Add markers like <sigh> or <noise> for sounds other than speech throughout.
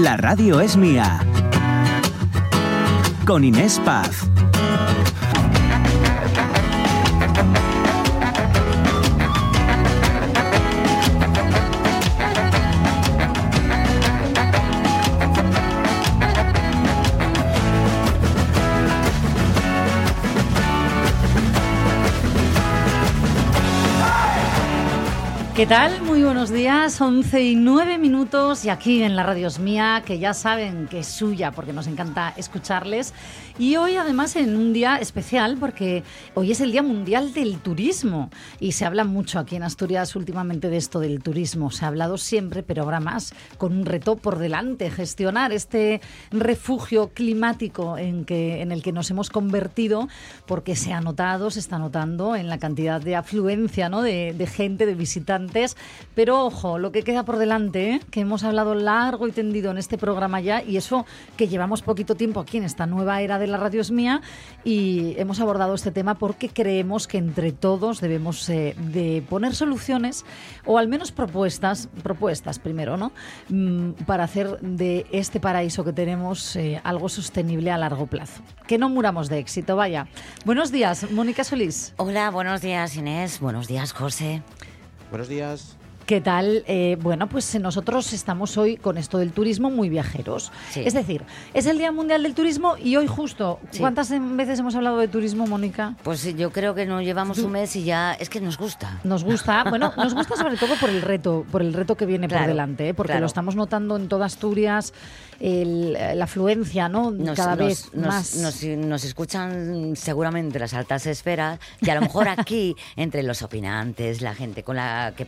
La radio es mía. Con Inés Paz. ¿Qué tal? Muy buenos días, 11 y 9 minutos y aquí en la radio es mía, que ya saben que es suya porque nos encanta escucharles. Y hoy además en un día especial porque hoy es el Día Mundial del Turismo y se habla mucho aquí en Asturias últimamente de esto del turismo. Se ha hablado siempre, pero ahora más, con un reto por delante, gestionar este refugio climático en, que, en el que nos hemos convertido porque se ha notado, se está notando en la cantidad de afluencia ¿no? de, de gente, de visitantes pero ojo, lo que queda por delante, ¿eh? que hemos hablado largo y tendido en este programa ya, y eso que llevamos poquito tiempo aquí en esta nueva era de la radio es mía, y hemos abordado este tema porque creemos que entre todos debemos eh, de poner soluciones, o al menos propuestas, propuestas primero, ¿no? Mm, para hacer de este paraíso que tenemos eh, algo sostenible a largo plazo. Que no muramos de éxito, vaya. Buenos días, Mónica Solís. Hola, buenos días Inés, buenos días José. Buenos días. ¿Qué tal? Eh, bueno, pues nosotros estamos hoy con esto del turismo muy viajeros. Sí. Es decir, es el Día Mundial del Turismo y hoy justo, Sí. ¿cuántas veces hemos hablado de turismo, Mónica? Pues yo creo que nos llevamos un mes y ya es que nos gusta. Nos gusta, bueno, nos gusta sobre todo por el reto, por el reto que viene por delante, ¿eh? porque claro. lo estamos notando en toda Asturias, el- la afluencia, ¿no? Nos, Cada nos- vez nos- más. nos- nos escuchan seguramente las altas esferas y a lo mejor aquí, <laughs> entre los opinantes, la gente con la que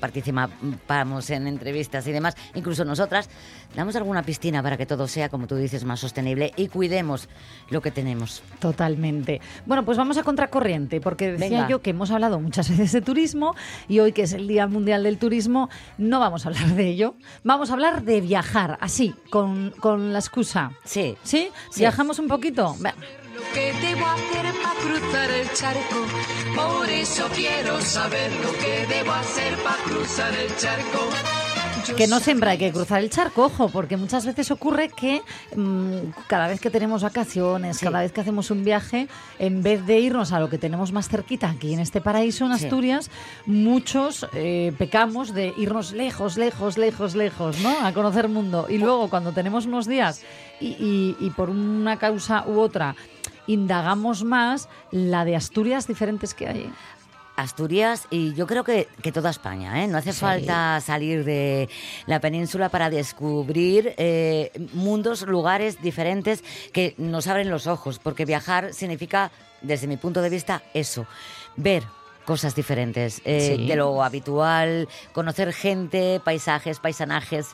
participamos en entrevistas y demás, incluso nosotras, damos alguna piscina para que todo sea, como tú dices, más sostenible y cuidemos lo que tenemos. Totalmente. Bueno, pues vamos a contracorriente, porque decía Venga. yo que hemos hablado muchas <laughs> veces de turismo y hoy que es el Día Mundial del Turismo, no vamos a hablar de ello. Vamos a hablar de viajar, así, con, con la excusa. Sí. ¿Sí? Sí. ¿Viajamos un poquito? Que debo hacer para cruzar el charco. Por eso quiero saber lo que debo hacer para cruzar el charco. Yo Que no siempre hay que cruzar el charco, ojo, porque muchas veces ocurre que mm, cada vez que tenemos vacaciones, Sí. cada vez que hacemos un viaje, en vez de irnos a lo que tenemos más cerquita aquí en este paraíso en Sí. Asturias, muchos eh, pecamos de irnos lejos, lejos, lejos, lejos, ¿no? A conocer mundo. Y luego cuando tenemos unos días y, y- y por una causa u otra indagamos más la de Asturias diferentes que hay. Asturias y yo creo que, que toda España. ¿eh? No hace Sí. falta salir de la península para descubrir eh, mundos, lugares diferentes que nos abren los ojos, porque viajar significa, desde mi punto de vista, eso, ver cosas diferentes eh, Sí. de lo habitual, conocer gente, paisajes, paisanajes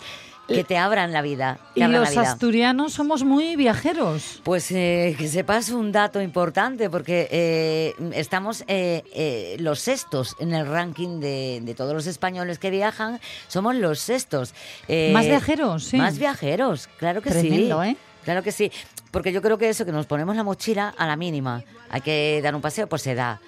que te abran la vida. Y abran los la vida. asturianos somos muy viajeros. Pues eh, que sepas un dato importante, porque eh, estamos eh, eh, los sextos en el ranking de, de todos los españoles que viajan, somos los sextos. Eh, Más viajeros, sí. Más viajeros, claro que Tremendo, sí. ¿eh? Claro que sí, porque yo creo que eso, que nos ponemos la mochila a la mínima, hay que dar un paseo, pues se da.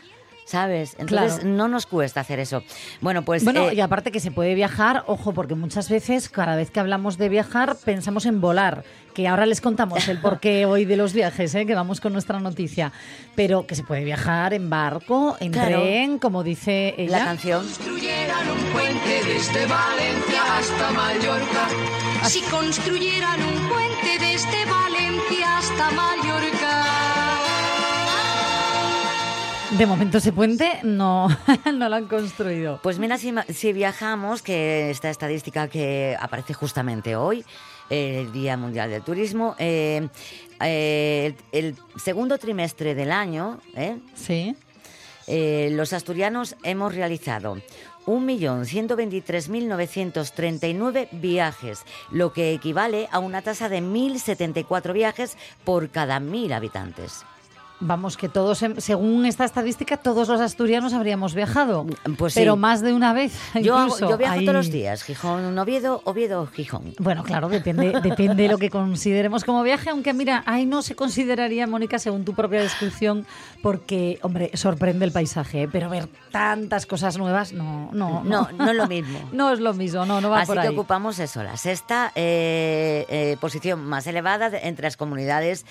¿Sabes? Entonces Claro. no nos cuesta hacer eso. Bueno, pues Bueno, eh, y aparte que se puede viajar, ojo, porque muchas veces, cada vez que hablamos de viajar, pensamos en volar, que ahora les contamos el porqué <laughs> hoy de los viajes, ¿eh? que vamos con nuestra noticia, pero que se puede viajar en barco, en Claro. tren, como dice ella. la canción. construyeran un puente desde Valencia hasta Mallorca. Si construyeran un puente desde Valencia hasta Mallorca. De momento ese puente no, <laughs> no lo han construido. Pues mira, si, viajamos, que esta estadística que aparece justamente hoy, eh, el Día Mundial del Turismo, eh, eh, el, el segundo trimestre del año, ¿eh? Sí. Eh, los asturianos hemos realizado 1.123.939 viajes, lo que equivale a una tasa de 1.074 viajes por cada 1.000 habitantes. Vamos, que todos, según esta estadística, todos los asturianos habríamos viajado. Pues sí. Pero más de una vez. <laughs> Yo, hago- incluso. yo viajo Ahí- todos los días. Gijón, Oviedo, Oviedo, Gijón. Bueno, claro, depende, <laughs> depende de lo que consideremos como viaje, aunque mira, ahí no se consideraría, Mónica, según tu propia descripción, porque, hombre, sorprende el paisaje, ¿eh? pero ver tantas cosas nuevas, no, no, No, no es lo mismo. <laughs> No es lo mismo, no, no va Así por que ahí. ocupamos eso, la sexta eh, eh, posición más elevada entre las comunidades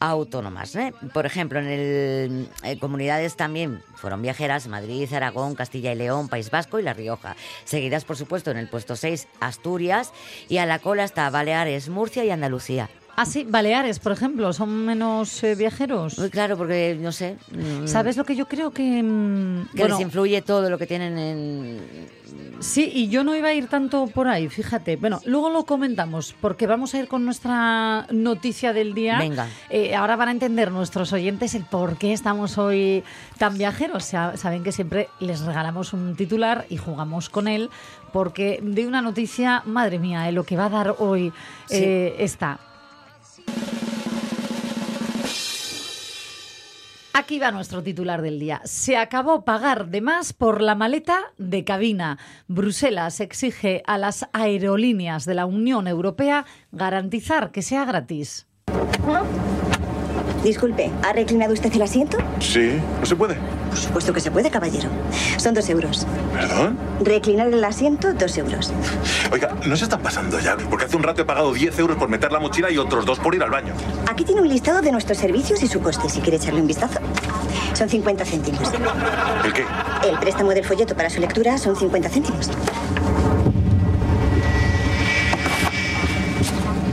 autónomas. ¿eh? Por ejemplo, en el, eh, comunidades también fueron viajeras Madrid, Aragón, Castilla y León, País Vasco y La Rioja. Seguidas, por supuesto, en el puesto 6 Asturias y a la cola está Baleares, Murcia y Andalucía. Ah, sí, Baleares, por ejemplo, son menos eh, viajeros. Muy claro, porque no sé. mm, ¿Sabes lo que yo creo que... mm, Que bueno, les influye todo lo que tienen en. Sí, y yo no iba a ir tanto por ahí, fíjate. Bueno, luego lo comentamos, porque vamos a ir con nuestra noticia del día. Venga. Eh, ahora van a entender nuestros oyentes el por qué estamos hoy tan viajeros. Saben que siempre les regalamos un titular y jugamos con él, porque de una noticia, madre mía, eh, lo que va a dar hoy Sí. eh, está. Aquí va nuestro titular del día. Se acabó pagar de más por la maleta de cabina. Bruselas exige a las aerolíneas de la Unión Europea garantizar que sea gratis. Disculpe, ¿ha reclinado usted el asiento? Sí, no se puede. Por supuesto que se puede, caballero. Son dos euros. ¿Perdón? Reclinar el asiento, dos euros. Oiga, no se están pasando ya, porque hace un rato he pagado 10 euros por meter la mochila y otros dos por ir al baño. Aquí tiene un listado de nuestros servicios y su coste, si quiere echarle un vistazo. Son 50 céntimos. ¿El qué? El préstamo del folleto para su lectura son 50 céntimos.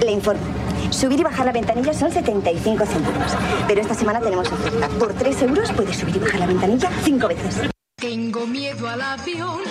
Le informo. Subir y bajar la ventanilla son 75 céntimos. Pero esta semana tenemos oferta. Por 3 euros puede subir y bajar la ventanilla 5 veces. Tengo miedo al avión.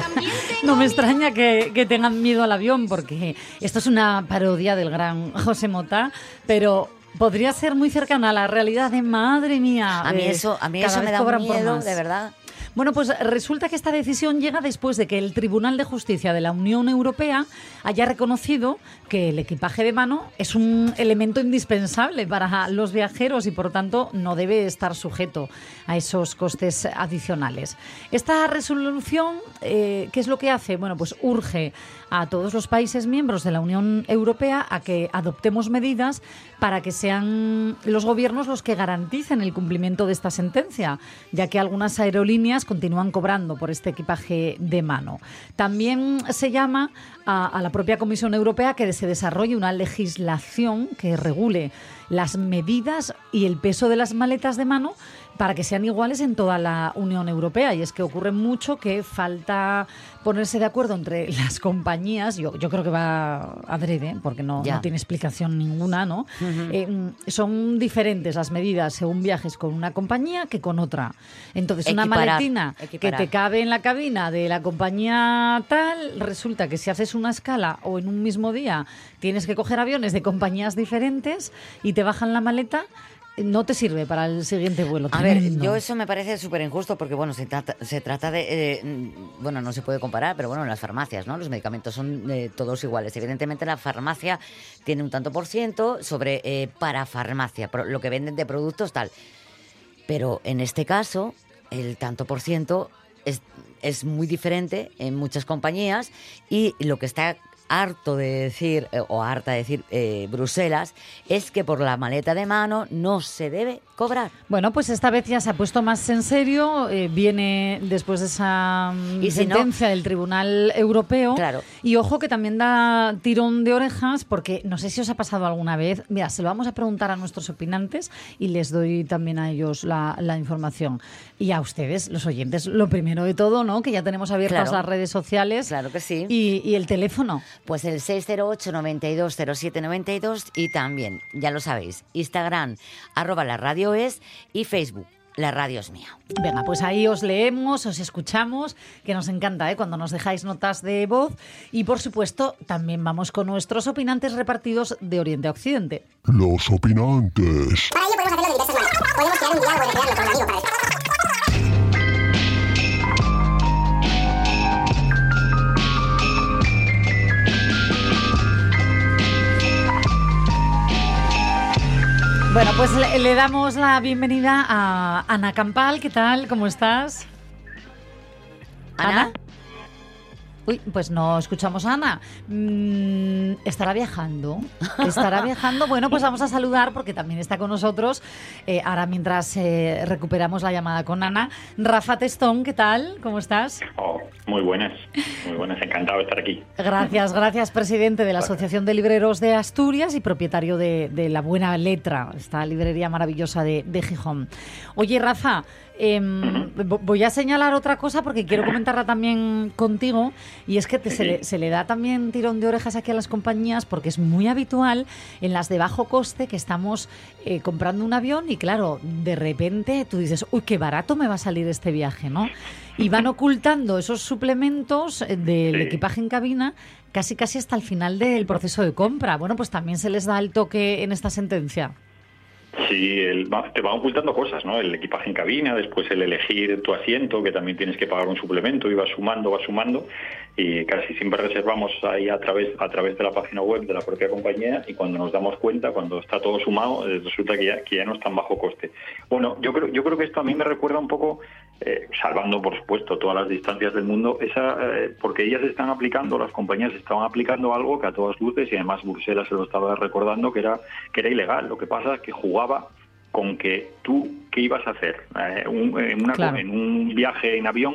También <laughs> tengo No me extraña que, que tengan miedo al avión, porque esto es una parodia del gran José Mota, pero podría ser muy cercana a la realidad de madre mía. A mí eh, eso, a mí eso me da un cobran por miedo, de verdad. Bueno, pues resulta que esta decisión llega después de que el Tribunal de Justicia de la Unión Europea haya reconocido que el equipaje de mano es un elemento indispensable para los viajeros y por tanto no debe estar sujeto a esos costes adicionales. Esta resolución, eh, ¿qué es lo que hace? Bueno, pues urge a todos los países miembros de la Unión Europea a que adoptemos medidas para que sean los gobiernos los que garanticen el cumplimiento de esta sentencia, ya que algunas aerolíneas continúan cobrando por este equipaje de mano. También se llama a, la propia Comisión Europea que se desarrolle una legislación que regule las medidas y el peso de las maletas de mano para que sean iguales en toda la Unión Europea. Y es que ocurre mucho que falta ponerse de acuerdo entre <laughs> las compañías. Yo, yo creo que va adrede, porque no, tiene explicación ninguna, ¿no? Eh, mm, son diferentes las medidas según viajes con una compañía que con otra. Entonces, una Equiparar, maletina que te cabe en la cabina de la compañía tal, resulta que si haces una escala o en un mismo día tienes que coger aviones de compañías diferentes y te bajan la maleta, no te sirve para el siguiente vuelo. A ver, yo eso me parece súper injusto porque, bueno, se trata, se trata de... eh, mm, bueno, no se puede comparar, pero bueno, en las farmacias, ¿no? Los medicamentos son eh, todos iguales. Evidentemente la farmacia tiene un tanto por ciento sobre eh, parafarmacia, pro- lo que venden de productos tal. Pero en este caso, el tanto por ciento es, es muy diferente en muchas compañías y lo que está harto de decir, eh, o harta de decir eh, Bruselas, es que por la maleta de mano no se debe cobrar. Bueno, pues esta vez ya se ha puesto más en serio. eh, viene después de esa mm, Y si no- sentencia del Tribunal Europeo. Claro. Y ojo que también da tirón de orejas, porque no sé si os ha pasado alguna vez. Mira, se lo vamos a preguntar a nuestros opinantes y les doy también a ellos la, la información. Y a ustedes, los oyentes, lo primero de todo, ¿no? Que ya tenemos abiertas Claro. las redes sociales. Claro que sí. Y, y el teléfono. Pues el 608 92 07 92 y también, ya lo sabéis, Instagram, arroba la radio es y Facebook, la radio es mía. Venga, pues ahí os leemos, os escuchamos, que nos encanta ¿eh? cuando nos dejáis notas de voz. Y por supuesto, también vamos con nuestros opinantes repartidos de Oriente a Occidente. Los opinantes. Para ello podemos hacerlo de diversas maneras. Podemos crear un diálogo entre crearlo con un amigo para Bueno, pues le, le damos la bienvenida a Ana Campal. ¿Qué tal? ¿Cómo estás? Ana, Uy, pues no escuchamos a Ana. Mm, ¿Estará viajando? ¿Estará <laughs> viajando? Bueno, pues vamos a saludar porque también está con nosotros, eh, ahora mientras eh, recuperamos la llamada con Ana, Rafa Testón, ¿qué tal? ¿Cómo estás? Oh, muy buenas, muy buenas, encantado de estar aquí. Gracias, gracias, presidente de la Asociación de Libreros de Asturias y propietario de, de La Buena Letra, esta librería maravillosa de, de Gijón. Oye, Rafa, em, vo- voy a señalar otra cosa porque quiero comentarla también contigo y es que te- se, le, se le da también tirón de orejas aquí a las compañías porque es muy habitual en las de bajo coste que estamos eh, comprando un avión y claro, de repente tú dices, uy, qué barato me va a salir este viaje, ¿no? Y van <laughs> ocultando esos suplementos eh, del Sí. equipaje en cabina casi casi hasta el final del proceso de compra. Bueno, pues también se les da el toque en esta sentencia. Sí, el- te van ocultando cosas, ¿no? El equipaje en cabina, después el elegir tu asiento, que también tienes que pagar un suplemento, y va sumando, va sumando, y casi siempre reservamos ahí a través, a través de la página web de la propia compañía, y cuando nos damos cuenta, cuando está todo sumado, eh, resulta que ya, que ya no es tan bajo coste. Bueno, yo creo, yo creo que esto a mí me recuerda un poco, eh, salvando por supuesto todas las distancias del mundo, esa, eh, porque ellas están aplicando, las compañías estaban aplicando algo que a todas luces, y además Bruselas se lo estaba recordando, que era, que era ilegal. Lo que pasa es que jugaba con que tú, ¿qué ibas a hacer? Eh, un- en, una- Claro. en un viaje en avión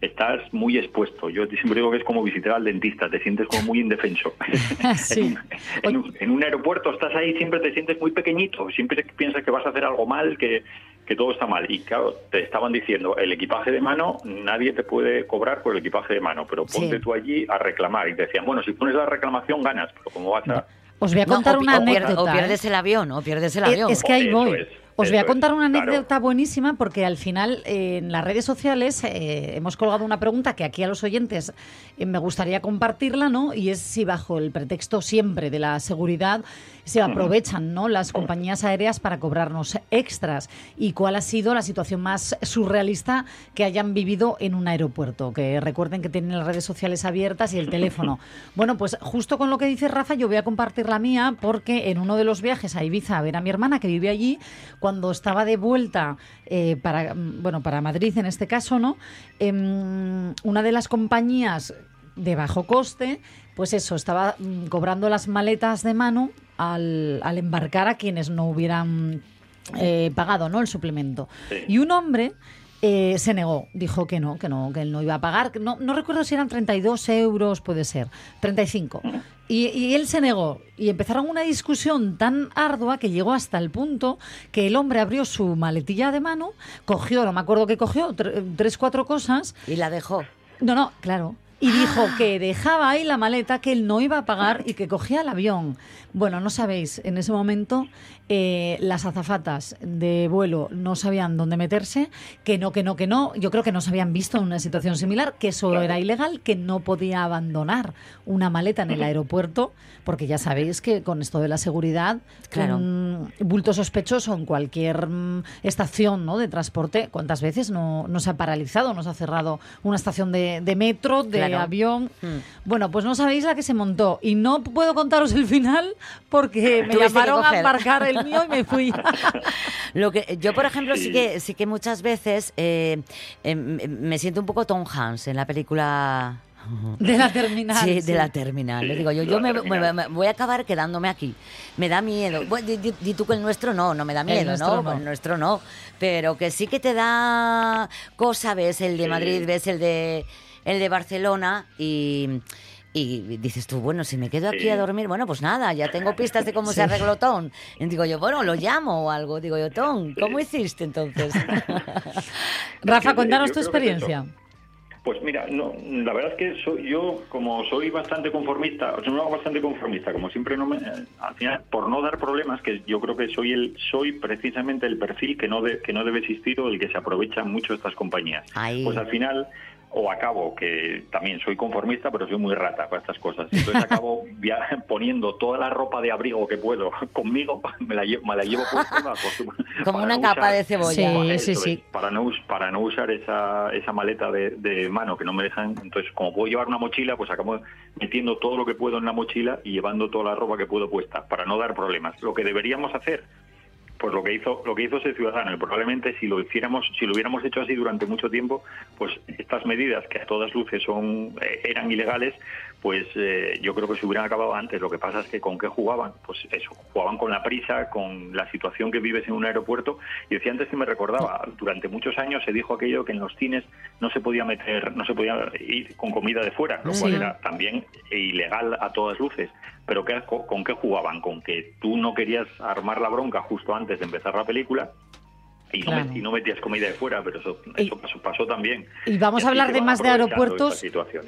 estás muy expuesto. Yo siempre digo que es como visitar al dentista, te sientes como muy indefenso. <laughs> <laughs> Sí. en, un, en un aeropuerto estás ahí, siempre te sientes muy pequeñito, siempre piensas que vas a hacer algo mal, que, que todo está mal. Y claro, te estaban diciendo, el equipaje de mano, nadie te puede cobrar por el equipaje de mano, pero ponte Sí. tú allí a reclamar. Y te decían, bueno, si pones la reclamación ganas, pero como vas a... Os voy a No, contar o, una o pier- anécdota. o ¿eh? pierdes el avión, o pierdes el Eh, avión. Es que ahí voy. es, Os voy a contar una claro. anécdota buenísima porque al final eh, en las redes sociales eh, hemos colgado una pregunta que aquí a los oyentes eh, me gustaría compartirla, ¿no? Y es si bajo el pretexto siempre de la seguridad se aprovechan, ¿no? Las compañías aéreas para cobrarnos extras y cuál ha sido la situación más surrealista que hayan vivido en un aeropuerto. Que recuerden que tienen las redes sociales abiertas y el teléfono. <laughs> Bueno, pues justo con lo que dice Rafa, yo voy a compartir la mía porque en uno de los viajes a Ibiza a ver a mi hermana que vive allí, cuando estaba de vuelta eh, para, mm, bueno, para Madrid en este caso, ¿no? Em, una de las compañías de bajo coste, pues eso, estaba mm, cobrando las maletas de mano al, al embarcar a quienes no hubieran eh, pagado ¿no? el suplemento. Sí. Y un hombre eh, se negó, dijo que no, que no, que él no iba a pagar. No, no recuerdo si eran 32 euros, puede ser, 35. Y, y él se negó y empezaron una discusión tan ardua que llegó hasta el punto que el hombre abrió su maletilla de mano, cogió, no me acuerdo qué cogió, tre- tres, cuatro cosas Y la dejó. no, no, claro. Y dijo que dejaba ahí la maleta, que él no iba a pagar y que cogía el avión. Bueno, no sabéis, en ese momento eh, las azafatas de vuelo no sabían dónde meterse, que no, que no, que no. Yo creo que no se habían visto en una situación similar, que eso era ilegal, que no podía abandonar una maleta en el aeropuerto, porque ya sabéis que con esto de la seguridad, Claro. un bulto sospechoso en cualquier mm, estación ¿no? de transporte, ¿cuántas veces no, no se ha paralizado, no se ha cerrado una estación de, de metro, de Claro. avión? Mm. Bueno, pues no sabéis la que se montó y no puedo contaros el final porque me llamaron a embarcar el <laughs> mío y me fui. <laughs> Lo que yo, por ejemplo, sí, Sí. que sí que muchas veces eh, eh, me siento un poco Tom Hanks en la película. de la terminal. Sí, sí. de la terminal. Sí, Le digo yo, yo me, me- me- voy a acabar quedándome aquí. Me da miedo. Bueno, di, di- di tú que el nuestro no, no me da miedo, nuestro ¿no? no. El nuestro no. Pero que sí que te da cosa, ves el de Sí. Madrid, ves el de el de Barcelona y. Y dices tú, bueno, si me quedo aquí Sí. a dormir, bueno, pues nada, ya tengo pistas de cómo se <laughs> arregló Tom. Y digo yo, bueno, lo llamo o algo. Digo yo, Tom, ¿cómo hiciste entonces? <laughs> Rafa, cuéntanos creo tu experiencia. Pues mira, no, la verdad es que soy, yo, como soy bastante conformista, o sea, no bastante conformista, como siempre no me, eh, al final, por no dar problemas, que yo creo que soy el, soy precisamente el perfil que no de- que no debe existir o el que se aprovechan mucho estas compañías. Ahí. Pues al final, o acabo, que también soy conformista, pero soy muy rata para estas cosas. Entonces acabo <laughs> poniendo toda la ropa de abrigo que puedo conmigo, me la llevo, me la llevo puesta, <laughs> Como una no capa usar- de cebolla. Sí, eso sí, sí. para no para no usar esa, esa maleta de, de mano que no me dejan entonces como puedo llevar una mochila pues acabo metiendo todo lo que puedo en la mochila y llevando toda la ropa que puedo puesta para no dar problemas lo que deberíamos hacer pues lo que hizo lo que hizo ese ciudadano y probablemente si lo hiciéramos si lo hubiéramos hecho así durante mucho tiempo pues estas medidas que a todas luces son eh, eran ilegales pues eh, yo creo que se hubieran acabado antes. Lo que pasa es que con qué jugaban pues eso jugaban con la prisa con la situación que vives en un aeropuerto. Y decía antes que me recordaba durante muchos años se dijo aquello que en los cines no se podía meter no se podía ir con comida de fuera lo cual Sí. era también ilegal a todas luces pero ¿qué- con, con qué jugaban? Con que tú no querías armar la bronca justo antes de empezar la película y, no, Claro. met- y no metías comida de fuera, pero eso, eso pasó, pasó también. Y vamos a hablar de más de aeropuertos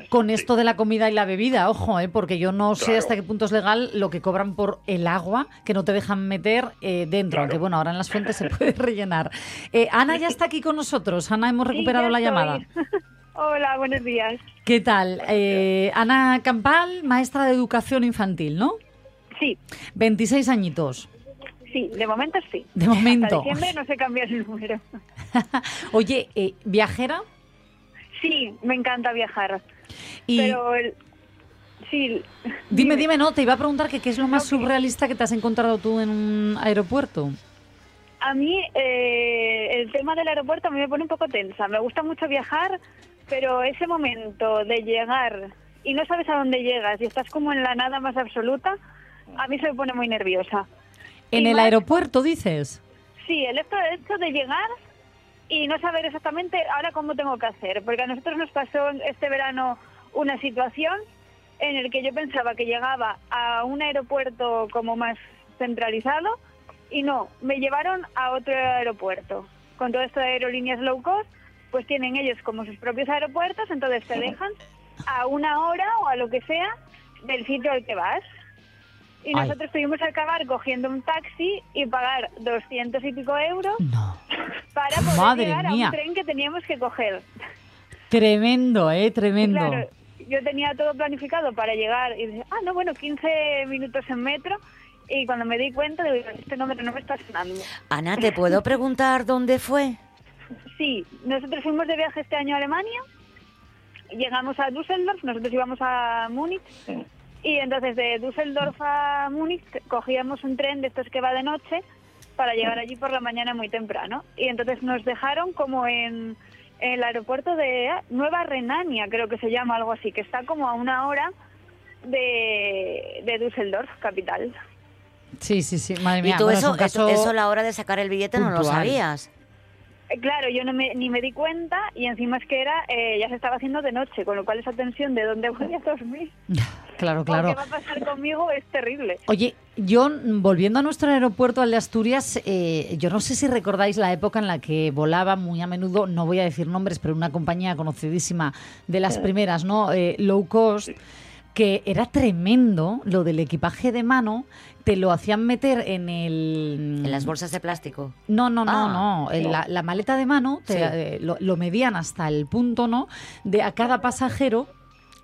con Sí. esto de la comida y la bebida, ojo, ¿eh? porque yo no sé hasta qué punto es legal lo que cobran por el agua que no te dejan meter eh, dentro, Claro. aunque bueno, ahora en las fuentes se puede <laughs> rellenar. Eh, Ana ya está aquí con nosotros, Ana, hemos recuperado la estoy. llamada. <laughs> Hola, buenos días. ¿Qué tal? Eh, Ana Campal, maestra de educación infantil, ¿no? Sí, 26 añitos. sí, de momento sí. De momento. Hasta diciembre no sé cambiar el número. <laughs> Oye, eh, ¿viajera? Sí, me encanta viajar. Y Pero el- sí, dime, dime, no, te iba a preguntar que qué es lo más surrealista que te has encontrado tú en un aeropuerto. a mí eh, el tema del aeropuerto a mí me pone un poco tensa. Me gusta mucho viajar, pero ese momento de llegar y no sabes a dónde llegas y estás como en la nada más absoluta, a mí se me pone muy nerviosa. En Y el más- aeropuerto, dices. Sí, el hecho, el hecho de llegar y no saber exactamente ahora cómo tengo que hacer, porque a nosotros nos pasó este verano una situación en el que yo pensaba que llegaba a un aeropuerto como más centralizado y no, me llevaron a otro aeropuerto. Con todo esto de aerolíneas low cost, pues tienen ellos como sus propios aeropuertos, entonces te dejan a una hora o a lo que sea del sitio al que vas. Y Ay. nosotros tuvimos que acabar cogiendo un taxi y pagar 200 y pico euros No. <laughs> para poder Madre llegar mía. a un tren que teníamos que coger. Tremendo, ¿eh? Tremendo. Claro, yo tenía todo planificado para llegar y dije, ah, no, bueno, 15 minutos en metro. Y cuando me di cuenta, digo, este número no me está sonando. Ana, ¿te puedo <laughs> preguntar dónde fue? Sí, nosotros fuimos de viaje este año a Alemania, llegamos a Düsseldorf, nosotros íbamos a Múnich, y entonces de Düsseldorf a Múnich cogíamos un tren de estos que va de noche para llegar allí por la mañana muy temprano. Y entonces nos dejaron como en, en el aeropuerto de Nueva Renania, creo que se llama algo así, que está como a una hora de, de Düsseldorf, capital. Sí, sí, sí. Madre mía. y tú bueno, eso, caso eso, eso a la hora de sacar el billete no lo sabías. Claro, yo no me, ni me di cuenta y encima es que era eh, ya se estaba haciendo de noche, con lo cual esa tensión de dónde voy a dormir <laughs> Claro, claro. qué va a pasar conmigo es terrible. Oye, yo, mm, volviendo a nuestro aeropuerto, al de Asturias, eh, yo no sé si recordáis la época en la que volaba muy a menudo, no voy a decir nombres, pero una compañía conocidísima de las primeras, ¿no? Eh, low cost, que era tremendo lo del equipaje de mano, te lo hacían meter en el... En las bolsas de plástico. No, no, no, Ah, no. En La, la maleta de mano te- Sí. eh, lo, lo medían hasta el punto, ¿no? De a cada pasajero.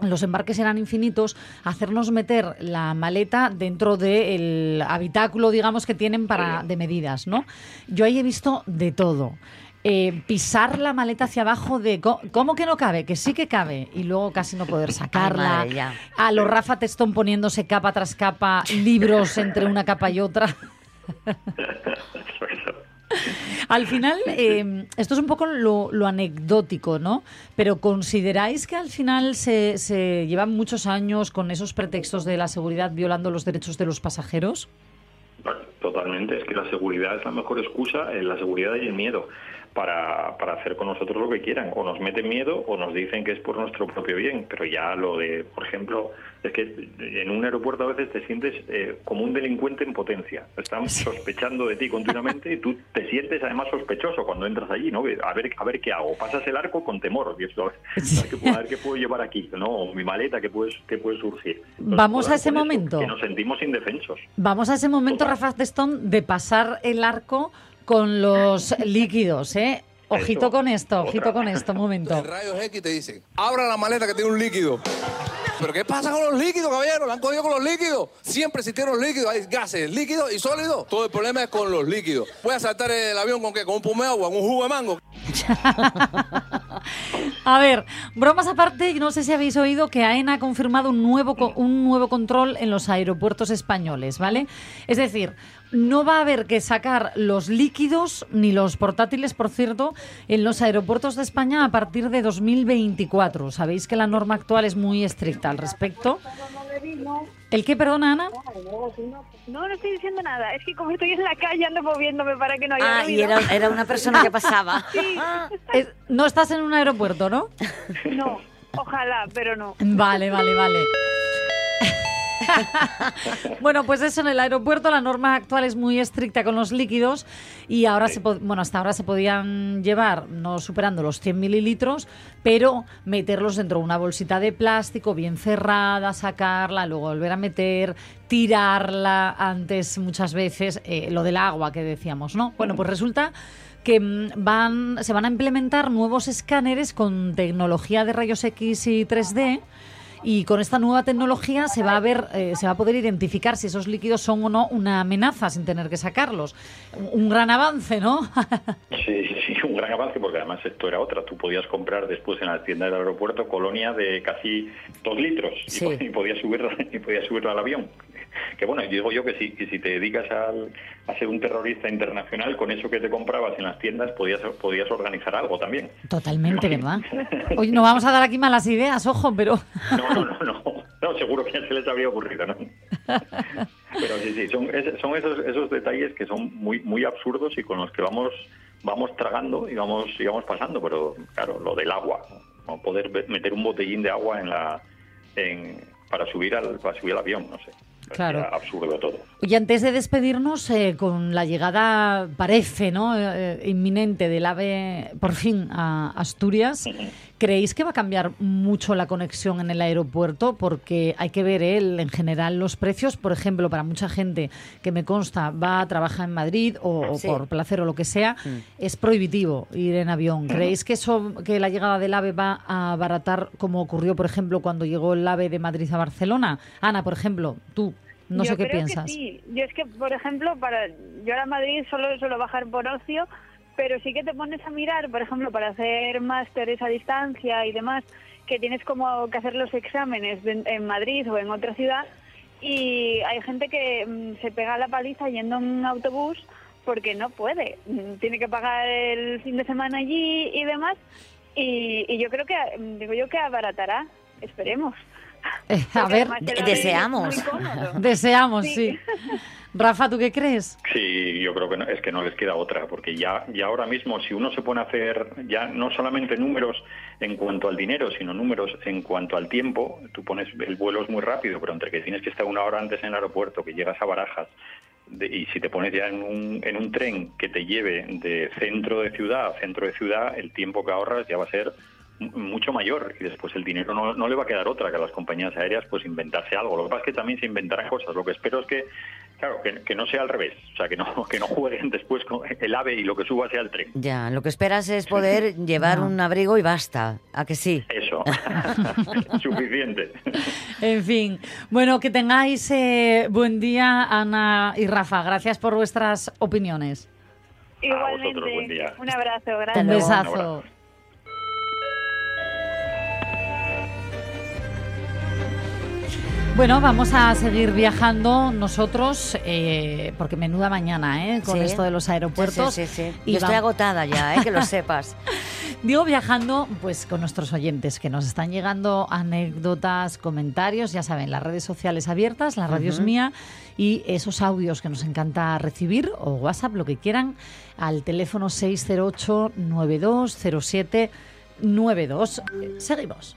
Los embarques eran infinitos, hacernos meter la maleta dentro del habitáculo, digamos, que tienen para de medidas, ¿no? Yo ahí he visto de todo. Eh, pisar la maleta hacia abajo de cómo que no cabe, que sí que cabe, y luego casi no poder <laughs> sacarla. madre, a los Rafa Testón poniéndose capa tras capa, libros entre una capa y otra. <laughs> Al final, eh, esto es un poco lo, lo anecdótico, ¿no? Pero ¿consideráis que al final se, se llevan muchos años con esos pretextos de la seguridad violando los derechos de los pasajeros? Totalmente, es que la seguridad es la mejor excusa, la seguridad y el miedo para, para hacer con nosotros lo que quieran. O nos meten miedo o nos dicen que es por nuestro propio bien. Pero ya lo de, por ejemplo, es que en un aeropuerto a veces te sientes eh, como un delincuente en potencia. Están sospechando de ti continuamente y tú te sientes además sospechoso cuando entras allí, ¿no? A ver, a ver qué hago. Pasas el arco con temor. Y esto, a, ver, qué, puedo- a ver qué puedo llevar aquí, ¿no? O mi maleta, ¿qué puedes, qué puede surgir? Entonces, Vamos a joder, ese eso, momento. Que nos sentimos indefensos. Vamos a ese momento, Rafa Testón, de pasar el arco con los líquidos, ¿eh? Ojito con esto, ojito con esto, un momento. En rayos X te dicen, abra la maleta que tiene un líquido. ¿Pero qué pasa con los líquidos, caballero? ¿La han cogido con los líquidos? Siempre existieron los líquidos. Hay gases, líquidos y sólidos. Todo el problema es con los líquidos. ¿Voy a saltar el avión con qué? ¿Con un pume de agua? ¿Con un jugo de mango? <laughs> A ver, bromas aparte, no sé si habéis oído que AENA ha confirmado un nuevo, un nuevo control en los aeropuertos españoles, ¿vale? Es decir, no va a haber que sacar los líquidos ni los portátiles, por cierto, en los aeropuertos de España a partir de 2024. Sabéis que la norma actual es muy estricta al respecto. ¿El qué, perdona, Ana? No, no estoy diciendo nada. Es que como estoy en la calle ando moviéndome para que no haya Ah, y era, era una persona que pasaba. <laughs> Sí. Es- no estás en un aeropuerto, ¿no? No, ojalá, pero no. Vale, vale, vale. <laughs> bueno, pues eso en el aeropuerto la norma actual es muy estricta con los líquidos y ahora se bueno hasta ahora se podían llevar no superando los 100 mililitros, pero meterlos dentro de una bolsita de plástico bien cerrada, sacarla, luego volver a meter, tirarla antes muchas veces eh, lo del agua que decíamos, ¿no? Bueno, pues resulta que mm, van, se van a implementar nuevos escáneres con tecnología de rayos X y 3D. Y con esta nueva tecnología se va a ver, eh, se va a poder identificar si esos líquidos son o no una amenaza sin tener que sacarlos. Un, gran avance, ¿no? <laughs> Sí, sí, un gran avance porque además esto era otra. Tú podías comprar después en las tiendas del aeropuerto colonia de casi dos litros Sí. y, podías subirla y podías subirla al avión. Que bueno, digo yo que si, que si te dedicas al- a ser un terrorista internacional, con eso que te comprabas en las tiendas podías, podías organizar algo también. Totalmente, ¿verdad? <laughs> Oye, no vamos a dar aquí malas ideas, ojo, pero No, no, no, no. No, seguro que ya se les había ocurrido, ¿no? <laughs> Pero sí, sí, son, son esos, esos detalles que son muy, muy absurdos y con los que vamos, vamos tragando y vamos, y vamos pasando. Pero claro, lo del agua, no poder meter un botellín de agua en la, en, para subir al, para subir al avión, no sé. Claro. Absurdo todo. Y antes de despedirnos, eh, con la llegada, parece, ¿no? Eh, eh, inminente del AVE, por fin, a Asturias, ¿creéis que va a cambiar mucho la conexión en el aeropuerto? Porque hay que ver, ¿eh? el- en general, los precios. Por ejemplo, para mucha gente que me consta va a trabajar en Madrid o, o Sí. por placer o lo que sea, es prohibitivo ir en avión. <clears throat> ¿Creéis que eso, que la llegada del AVE va a abaratar como ocurrió, por ejemplo, cuando llegó el AVE de Madrid a Barcelona? Ana, por ejemplo, tú, no yo sé qué creo piensas. Que sí. Yo es que, por ejemplo, para yo ahora a Madrid solo suelo bajar por ocio, pero sí que te pones a mirar, por ejemplo, para hacer másteres a distancia y demás, que tienes como que hacer los exámenes de- en Madrid o en otra ciudad, y hay gente que mm, se pega la paliza yendo en un autobús porque no puede, Mm, tiene que pagar el fin de semana allí y demás, y, y yo creo que, mm, digo yo que abaratará, esperemos. Eh, a Porque ver, de- es deseamos. <laughs> Deseamos, sí. Sí. <laughs> Rafa, ¿tú qué crees? Sí, yo creo que no, es que no les queda otra, porque ya, ya ahora mismo, si uno se pone a hacer ya no solamente números en cuanto al dinero, sino números en cuanto al tiempo, tú pones el vuelo es muy rápido, pero entre que tienes que estar una hora antes en el aeropuerto, que llegas a Barajas, de- y si te pones ya en un, en un tren que te lleve de centro de ciudad a centro de ciudad, el tiempo que ahorras ya va a ser mucho mayor y después el dinero no, no le va a quedar otra que a las compañías aéreas pues inventarse algo. Lo que pasa es que también se inventarán cosas. Lo que espero es que, claro, que, que no sea al revés, o sea, que no, <laughs> que no jueguen después con el ave y lo que suba sea el tren. Ya, lo que esperas es poder llevar No. un abrigo y basta. ¿A que sí? Eso, <laughs> <laughs> suficiente. En fin, bueno, que tengáis eh, buen día, Ana y Rafa. Gracias por vuestras opiniones. Igualmente. vosotros, buen día. Un abrazo, Un gracias. Un besazo. abrazo. Bueno, vamos a seguir viajando nosotros, eh, porque menuda mañana, ¿eh? Con Sí. esto de los aeropuertos. Sí, sí, sí. Y Yo estoy agotada ya, ¿eh? que lo <laughs> sepas. Digo viajando, pues con nuestros oyentes que nos están llegando anécdotas, comentarios, ya saben, las redes sociales abiertas, la radio es mía y esos audios que nos encanta recibir o WhatsApp, lo que quieran, al teléfono 608 9207 92. Eh, Seguimos.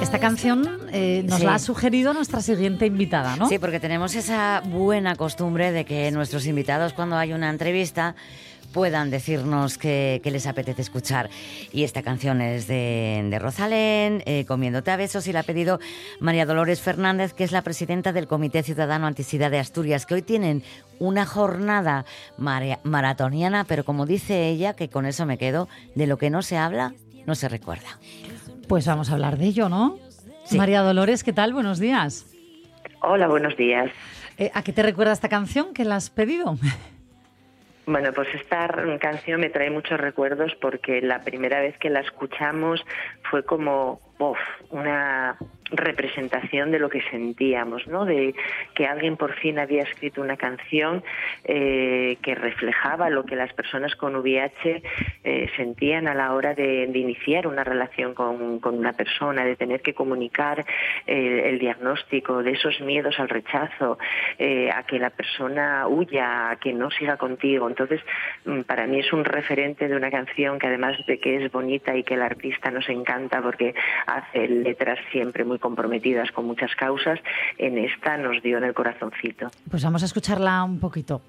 Esta canción eh, nos Sí. la ha sugerido nuestra siguiente invitada, ¿no? Sí, porque tenemos esa buena costumbre de que nuestros invitados cuando hay una entrevista puedan decirnos qué, les apetece escuchar. Y esta canción es de, de Rosalén, eh, Comiéndote a besos, y la ha pedido María Dolores Fernández, que es la presidenta del Comité Ciudadano Antisida de Asturias, que hoy tienen una jornada marea- maratoniana, pero como dice ella, que con eso me quedo, de lo que no se habla, no se recuerda. Pues vamos a hablar de ello, ¿no? María Dolores, ¿qué tal? Buenos días. Hola, buenos días. Eh, ¿A qué te recuerda esta canción que la has pedido? <laughs> Bueno, pues esta canción me trae muchos recuerdos porque la primera vez que la escuchamos fue como uf, una representación de lo que sentíamos, ¿no? De que alguien por fin había escrito una canción eh, que reflejaba lo que las personas con VIH eh, sentían a la hora de, iniciar una relación con, con una persona, de tener que comunicar eh, el diagnóstico, de esos miedos al rechazo, eh, a que la persona huya, a que no siga contigo. Entonces, mm, para mí es un referente de una canción que además de que es bonita y que el artista nos encanta porque hace letras siempre muy comprometidas con muchas causas, en esta nos dio en el corazoncito. Pues vamos a escucharla un poquito.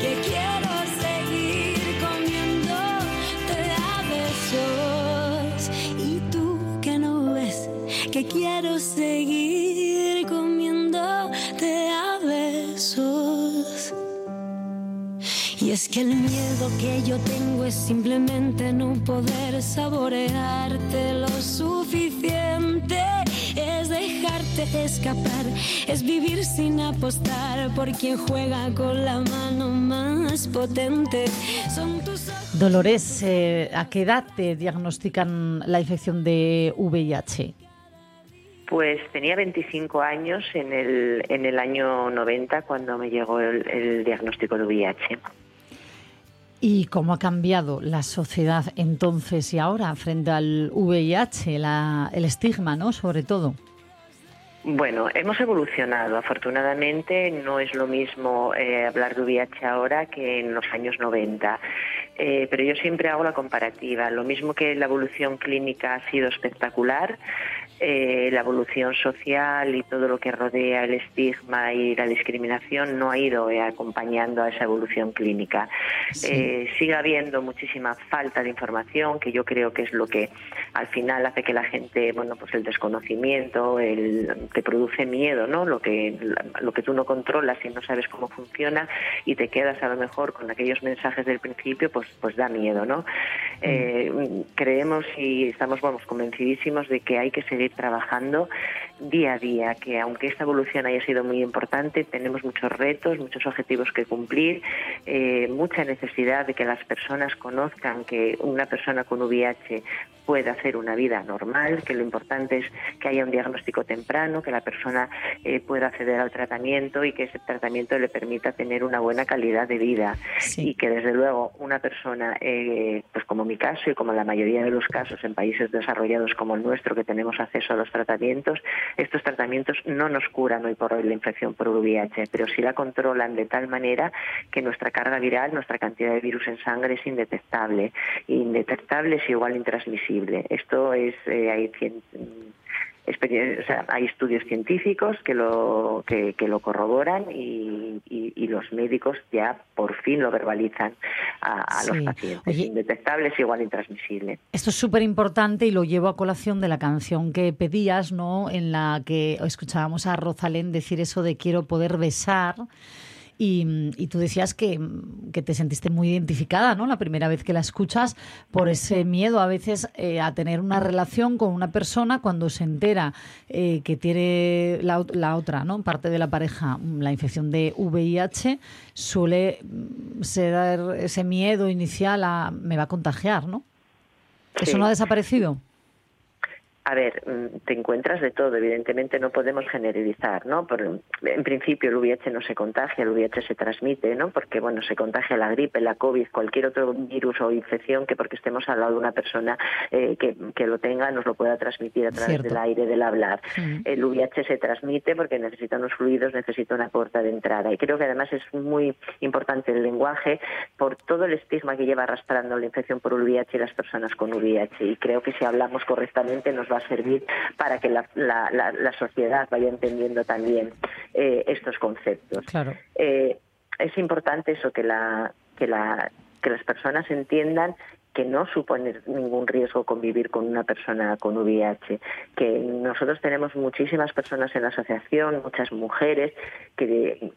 que quiero seguir comiéndote a besos y tú que no ves que quiero seguir y es que el miedo que yo tengo es simplemente no poder saborearte lo suficiente. Es dejarte escapar, es vivir sin apostar por quien juega con la mano más potente. Son tus Dolores, eh, ¿a qué edad te diagnostican la infección de VIH? Pues tenía 25 años en el, en el año 90 cuando me llegó el, el diagnóstico de VIH. ¿Y cómo ha cambiado la sociedad entonces y ahora frente al VIH, la- el estigma, ¿no? Sobre todo. Bueno, hemos evolucionado. Afortunadamente no es lo mismo eh, hablar de VIH ahora que en los años 90. Eh, pero yo siempre hago la comparativa. Lo mismo que la evolución clínica ha sido espectacular, eh, la evolución social y todo lo que rodea el estigma y la discriminación no ha ido eh, acompañando a esa evolución clínica. Eh, sigue habiendo muchísima falta de información, que yo creo que es lo que al final hace que la gente, bueno, pues el desconocimiento, el, te produce miedo, ¿no? Lo que, lo que tú no controlas y no sabes cómo funciona y te quedas a lo mejor con aquellos mensajes del principio, pues, pues da miedo, ¿no? Eh, creemos y estamos, vamos, convencidísimos de que hay que seguir trabajando día a día, que aunque esta evolución haya sido muy importante, tenemos muchos retos, muchos objetivos que cumplir, eh, mucha necesidad de que las personas conozcan que una persona con VIH puede hacer una vida normal, que lo importante es que haya un diagnóstico temprano, que la persona eh, pueda acceder al tratamiento y que ese tratamiento le permita tener una buena calidad de vida. Y que desde luego una persona, eh, pues como mi caso y como la mayoría de los casos en países desarrollados como el nuestro, que tenemos acceso a los tratamientos, estos tratamientos no nos curan hoy por hoy la infección por VIH, pero sí la controlan de tal manera que nuestra carga viral, nuestra cantidad de virus en sangre es indetectable. Indetectable es igual intransmisible. Esto es, eh, hay cien- o sea, hay estudios científicos que lo que, que lo corroboran y, y- y los médicos ya por fin lo verbalizan a, a los pacientes. Oye- Indetectable es igual intransmisible. Esto es súper importante y lo llevo a colación de la canción que pedías, ¿no? En la que escuchábamos a Rosalén decir eso de quiero poder besar. Y, y tú decías que, que te sentiste muy identificada, ¿no? La primera vez que la escuchas por ese miedo a veces eh, a tener una relación con una persona cuando se entera eh, que tiene la, ot- la otra, ¿no? Parte de la pareja, mm, la infección de VIH, suele mm, ser ese miedo inicial a me va a contagiar, ¿no? ¿Eso no ha desaparecido? A ver, mm, te encuentras de todo. Evidentemente no podemos generalizar, ¿no? Por- en principio el VIH no se contagia, el VIH se transmite, ¿no? Porque, bueno, se contagia la gripe, la COVID, cualquier otro virus o infección que porque estemos al lado de una persona eh, que, que lo tenga nos lo pueda transmitir a través Cierto. del aire, del hablar. El VIH se transmite porque necesita unos fluidos, necesita una puerta de entrada. Y creo que además es muy importante el lenguaje por todo el estigma que lleva arrastrando la infección por VIH y las personas con VIH. Y creo que si hablamos correctamente nos va a servir para que la, la- la- la sociedad vaya entendiendo también eh, estos conceptos. Claro. Eh, es importante eso que la que la que las personas entiendan que no supone ningún riesgo convivir con una persona con VIH, que nosotros tenemos muchísimas personas en la asociación, muchas mujeres que,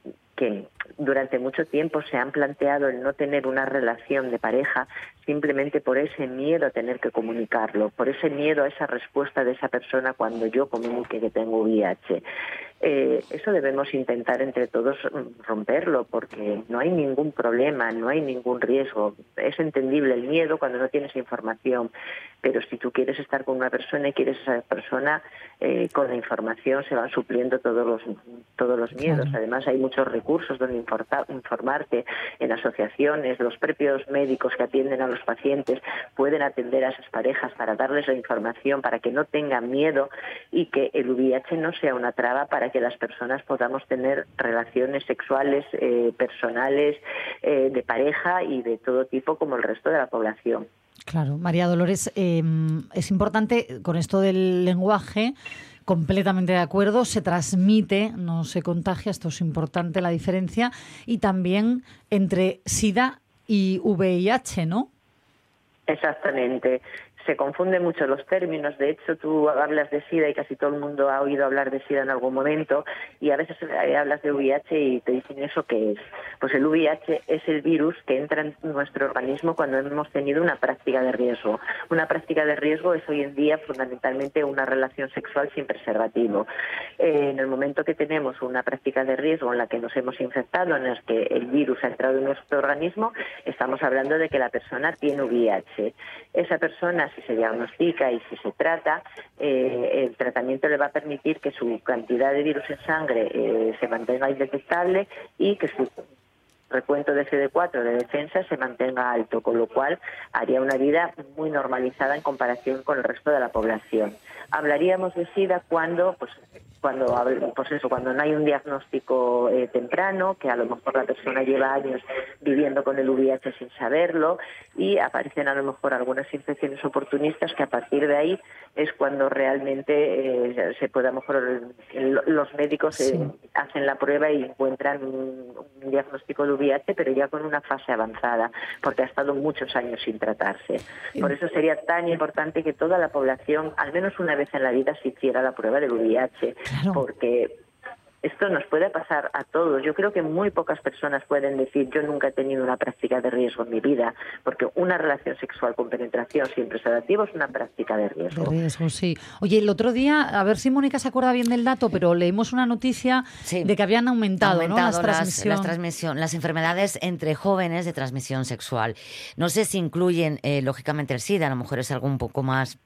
que durante mucho tiempo se han planteado el no tener una relación de pareja simplemente por ese miedo a tener que comunicarlo, por ese miedo a esa respuesta de esa persona cuando yo comunique que tengo VIH. Eh, eso debemos intentar entre todos romperlo porque no hay ningún problema, no hay ningún riesgo. Es entendible el miedo cuando no tienes información, pero si tú quieres estar con una persona y quieres esa persona, eh, con la información se van supliendo todos los, todos los miedos. Además hay muchos recursos donde informarte en asociaciones, los propios médicos que atienden a los pacientes pueden atender a esas parejas para darles la información, para que no tengan miedo y que el VIH no sea una traba para que las personas podamos tener relaciones sexuales, eh, personales, eh, de pareja y de todo tipo como el resto de la población. Claro, María Dolores, em, es importante con esto del lenguaje completamente de acuerdo, se transmite, no se contagia, esto es importante la diferencia, y también entre SIDA y VIH, ¿no? Exactamente se confunden mucho los términos. De hecho, tú hablas de SIDA y casi todo el mundo ha oído hablar de SIDA en algún momento y a veces eh, hablas de VIH y te dicen eso que es. Pues el VIH es el virus que entra en nuestro organismo cuando hemos tenido una práctica de riesgo. Una práctica de riesgo es hoy en día fundamentalmente una relación sexual sin preservativo. Eh, en el momento que tenemos una práctica de riesgo en la que nos hemos infectado, en la que el virus ha entrado en nuestro organismo, estamos hablando de que la persona tiene VIH. Esa persona si se diagnostica y si se trata, eh, el tratamiento le va a permitir que su cantidad de virus en sangre eh, se mantenga indetectable y que su recuento de CD4 de defensa se mantenga alto, con lo cual haría una vida muy normalizada en comparación con el resto de la población. Hablaríamos de SIDA cuando pues, cuando pues eso, cuando no hay un diagnóstico eh, temprano, que a lo mejor la persona lleva años viviendo con el VIH sin saberlo y aparecen a lo mejor algunas infecciones oportunistas que a partir de ahí es cuando realmente eh, se puede a lo mejor los médicos eh, hacen la prueba y encuentran un, diagnóstico de VIH pero ya con una fase avanzada porque ha estado muchos años sin tratarse. Por eso sería tan importante que toda la población al menos una vez en la vida se hiciera la prueba del VIH porque esto nos puede pasar a todos. Yo creo que muy pocas personas pueden decir yo nunca he tenido una práctica de riesgo en mi vida, porque una relación sexual con penetración sin preservativo es una práctica de riesgo. De riesgo, sí. Oye, el otro día, a ver si Mónica se acuerda bien del dato, pero leímos una noticia de que habían aumentado, las, transmisión. las enfermedades entre jóvenes de transmisión sexual. No sé si incluyen, eh, lógicamente, el SIDA, a lo mejor es algo un poco más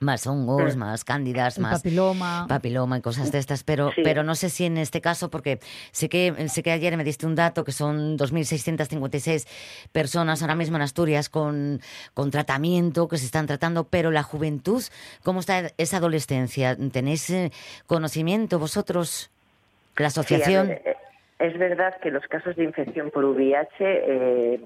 más hongos, más cándidas, más papiloma. papiloma y cosas de estas, pero pero no sé si en este caso porque sé que sé que ayer me diste un dato que son 2656 personas ahora mismo en Asturias con con tratamiento que se están tratando, pero la juventud, ¿cómo está esa adolescencia? ¿Tenéis eh, conocimiento vosotros la asociación? Eh, es verdad que los casos de infección por VIH eh,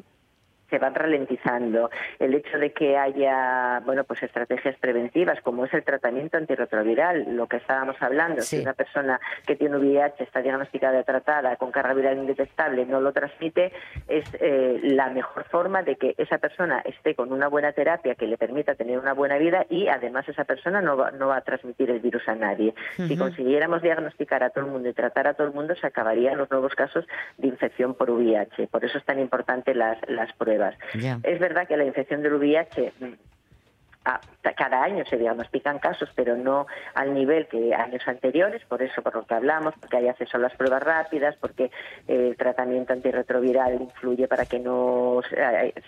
se van ralentizando. El hecho de que haya, bueno, pues estrategias preventivas, como es el tratamiento antirretroviral, lo que estábamos hablando, si una persona que tiene VIH está diagnosticada y tratada con carga viral indetectable no lo transmite, es eh, la mejor forma de que esa persona esté con una buena terapia que le permita tener una buena vida y además esa persona no va, no va a transmitir el virus a nadie. Si consiguiéramos diagnosticar a todo el mundo y tratar a todo el mundo, se acabarían los nuevos casos de infección por VIH. Por eso es tan importante las, las pruebas. Es verdad que la infección del VIH mm, cada año se diagnostican casos, pero no al nivel que años anteriores, por eso por lo que hablamos, porque hay acceso a las pruebas rápidas, porque el tratamiento antirretroviral influye para que no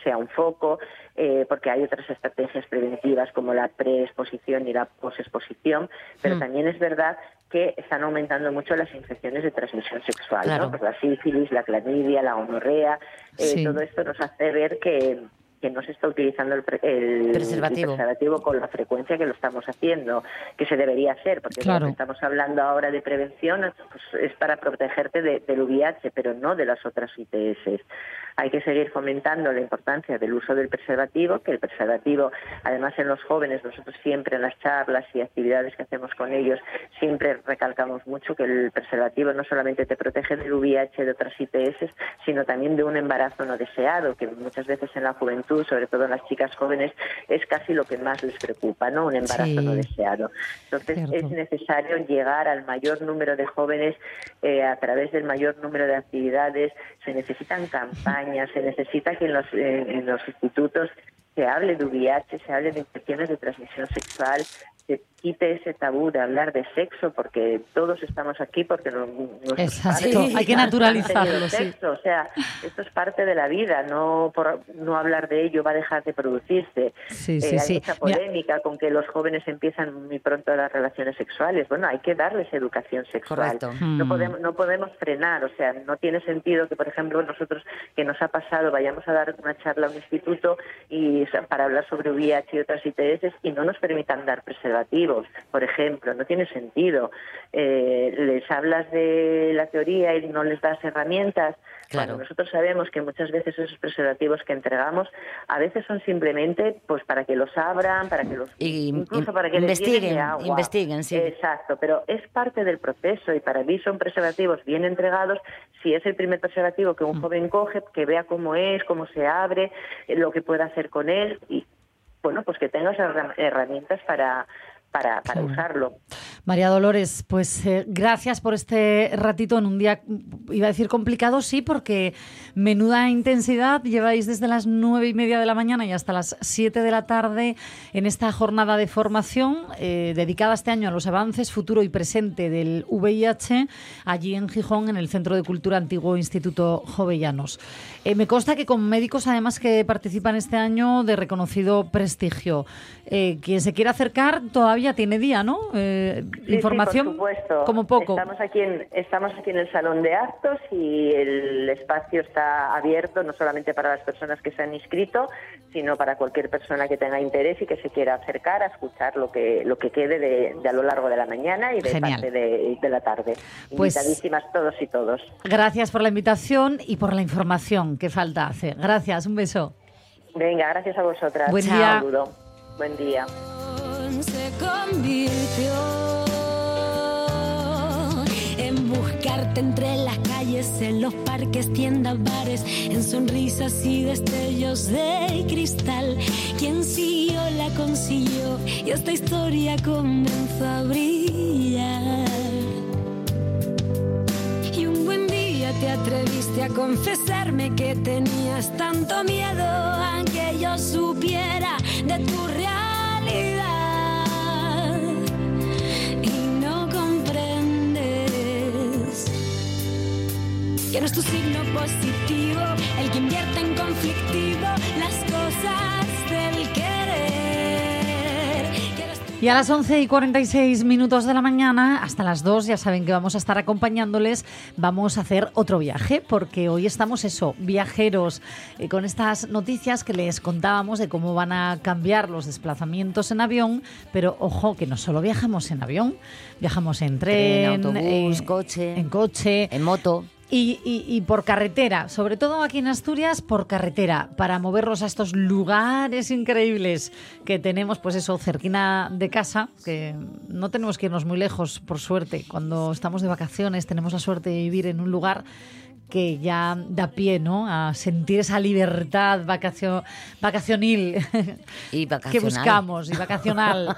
sea un foco, eh, porque hay otras estrategias preventivas como la preexposición y la posexposición, pero mm. también es verdad que están aumentando mucho las infecciones de transmisión sexual, pues la sífilis, la clamidia, la gonorrea, eh, todo esto nos hace ver que que no se está utilizando el, pre- el- el Preservativo. preservativo con la frecuencia que lo estamos haciendo, que se debería hacer, porque Claro. lo que estamos hablando ahora de prevención pues, es para protegerte de- del VIH, pero no de las otras ITS. Hay que seguir fomentando la importancia del uso del preservativo, que el preservativo, además en los jóvenes, nosotros siempre en las charlas y actividades que hacemos con ellos, siempre recalcamos mucho que el preservativo no solamente te protege del VIH de otras ITS, sino también de un embarazo no deseado, que muchas veces en la juventud, sobre todo en las chicas jóvenes, es casi lo que más les preocupa, ¿no? Un embarazo Sí. no deseado. Entonces Cierto. es necesario llegar al mayor número de jóvenes eh, a través del mayor número de actividades, se necesitan campañas, se necesita que en los, eh, en los institutos se hable de VIH, se hable de infecciones de transmisión sexual, se quite ese tabú de hablar de sexo, porque todos estamos aquí porque no, nuestros Exacto, padres hay que naturalizarlo, tenido sí. sexo. O sea, esto es parte de la vida, no por no hablar de ello va a dejar de producirse. Sí, Eh, hay mucha Mira- polémica con que los jóvenes empiezan muy pronto las relaciones sexuales. Bueno, hay que darles educación sexual. Correcto. No Mm. podemos no podemos frenar, o sea, no tiene sentido que, por ejemplo, nosotros que nos ha pasado vayamos a dar una charla a un instituto y para hablar sobre VIH y otras ITS y no nos permitan dar preservativos, por ejemplo, no tiene sentido. Eh, les hablas de la teoría y no les das herramientas. Claro. Cuando nosotros sabemos que muchas veces esos preservativos que entregamos a veces son simplemente pues para que los abran, para que los Y incluso in- para que les llenen de investiguen, agua. investiguen, sí. Exacto, pero es parte del proceso y para mí son preservativos bien entregados. Si es el primer preservativo que un joven coge, que vea cómo es, cómo se abre, eh, lo que puede hacer con él y bueno, pues que tengas herra- herramientas para para, para Claro. usarlo. María Dolores, pues eh, gracias por este ratito en un día, iba a decir complicado, sí, porque menuda intensidad lleváis desde las nueve y media de la mañana y hasta las siete de la tarde en esta jornada de formación eh, dedicada este año a los avances futuro y presente del VIH allí en Gijón, en el Centro de Cultura Antiguo Instituto Jovellanos. Eh, me consta que con médicos además que participan este año de reconocido prestigio. Eh, quien se quiera acercar todavía tiene día, ¿no? Eh, Sí, sí, información por supuesto. como poco. Estamos aquí, en, estamos aquí en el salón de actos y el espacio está abierto no solamente para las personas que se han inscrito, sino para cualquier persona que tenga interés y que se quiera acercar a escuchar lo que lo que quede de, de a lo largo de la mañana y de Genial. parte de, de la tarde. Pues- Invitadísimas todos y todos. Gracias por la invitación y por la información que falta hacer. Gracias, un beso. Venga, gracias a vosotras. Buen Un día. saludo. Buen día. Convirtió en buscarte entre las calles, en los parques, tiendas, bares, en sonrisas y destellos de cristal. Quien siguió la consiguió y esta historia comenzó a brillar. Y un buen día te atreviste a confesarme que tenías tanto miedo a que yo supiera de tu realidad. Que no es tu signo positivo el que invierte en conflictivo las cosas del querer. Eres Y a las 11 y 46 minutos de la mañana, hasta las 2, ya saben que vamos a estar acompañándoles. Vamos a hacer otro viaje, porque hoy estamos eso, viajeros, eh, con estas noticias que les contábamos de cómo van a cambiar los desplazamientos en avión. Pero ojo, que no solo viajamos en avión, viajamos en tren, Tren, autobús, eh, coche. en coche. En moto. Y, y- por carretera, sobre todo aquí en Asturias, por carretera, para movernos a estos lugares increíbles que tenemos, pues eso, cerquina de casa, que no tenemos que irnos muy lejos, por suerte. Cuando estamos de vacaciones tenemos la suerte de vivir en un lugar que ya da pie, ¿no? A sentir esa libertad vacacio- vacacionil Y <laughs> que vacacional. buscamos y vacacional.